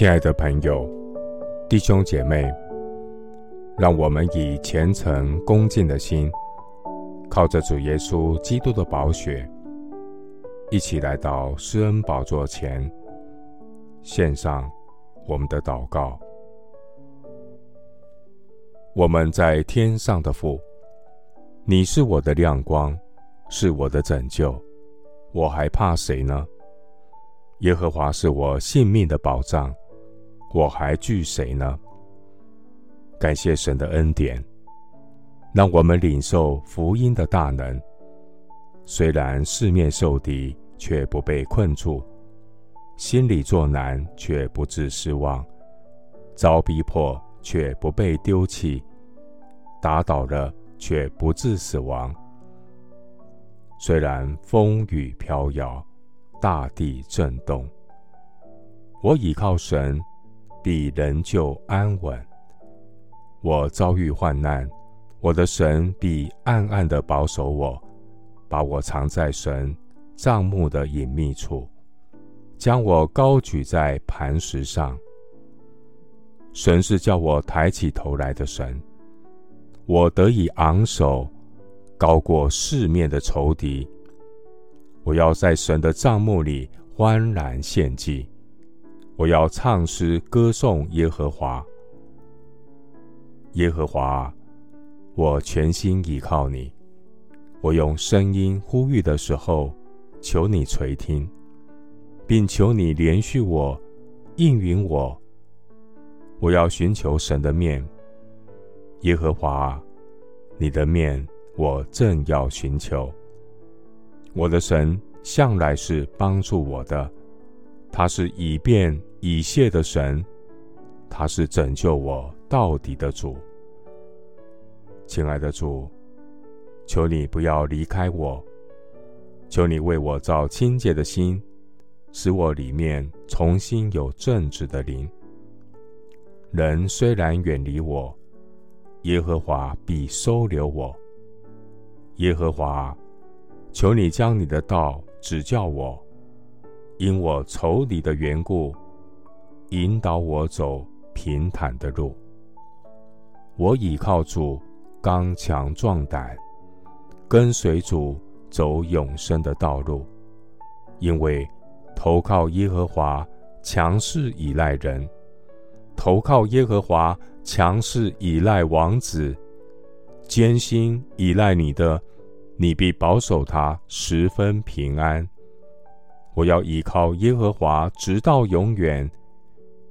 亲爱的朋友、弟兄姐妹，让我们以虔诚恭敬的心，靠着主耶稣基督的宝血，一起来到施恩宝座前，献上我们的祷告。我们在天上的父，你是我的亮光，是我的拯救，我还怕谁呢？耶和华是我性命的保障，我还惧谁呢？感谢神的恩典，让我们领受福音的大能。虽然四面受敌，却不被困住；心里作难，却不致失望；遭逼迫，却不被丢弃；打倒了，却不致死亡。虽然风雨飘摇。大地震动，我倚靠神，必仍旧安稳。我遭遇患难，我的神必暗暗地保守我，把我藏在神帐幕的隐秘处，将我高举在磐石上。神是叫我抬起头来的神，我得以昂首，高过四面的仇敌。我要在神的帐幕里欢然献祭，我要唱诗歌颂耶和华。耶和华，我全心倚靠你。我用声音呼吁的时候，求你垂听，并求你连续我，应允我。我要寻求神的面，耶和华，你的面我正要寻求。我的神向来是帮助我的，他是以便以谢的神，他是拯救我到底的主。亲爱的主，求你不要离开我，求你为我造清洁的心，使我里面重新有正直的灵。人虽然远离我，耶和华必收留我。耶和华。求你将你的道指教我，因我仇敌的缘故，引导我走平坦的路。我倚靠主，刚强壮胆，跟随主走永生的道路。因为投靠耶和华，强势倚赖人；投靠耶和华，强势倚赖王子，坚心倚赖你的。你必保守他十分平安。我要倚靠耶和华直到永远，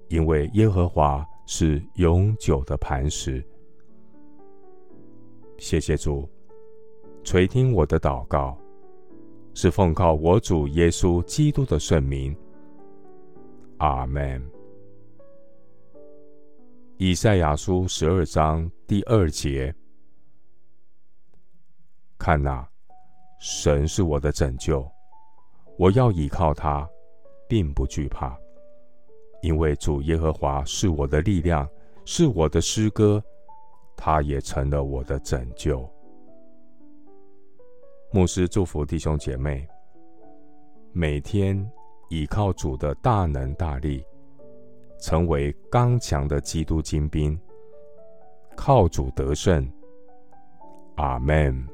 因为耶和华是永久的磐石。谢谢主，垂听我的祷告，是奉靠我主耶稣基督的圣名。阿门。以赛亚书十二章第二节。看哪，神是我的拯救，我要倚靠他，并不惧怕，因为主耶和华是我的力量，是我的诗歌，他也成了我的拯救。牧师祝福弟兄姐妹，每天倚靠主的大能大力，成为刚强的基督精兵，靠主得胜。阿门。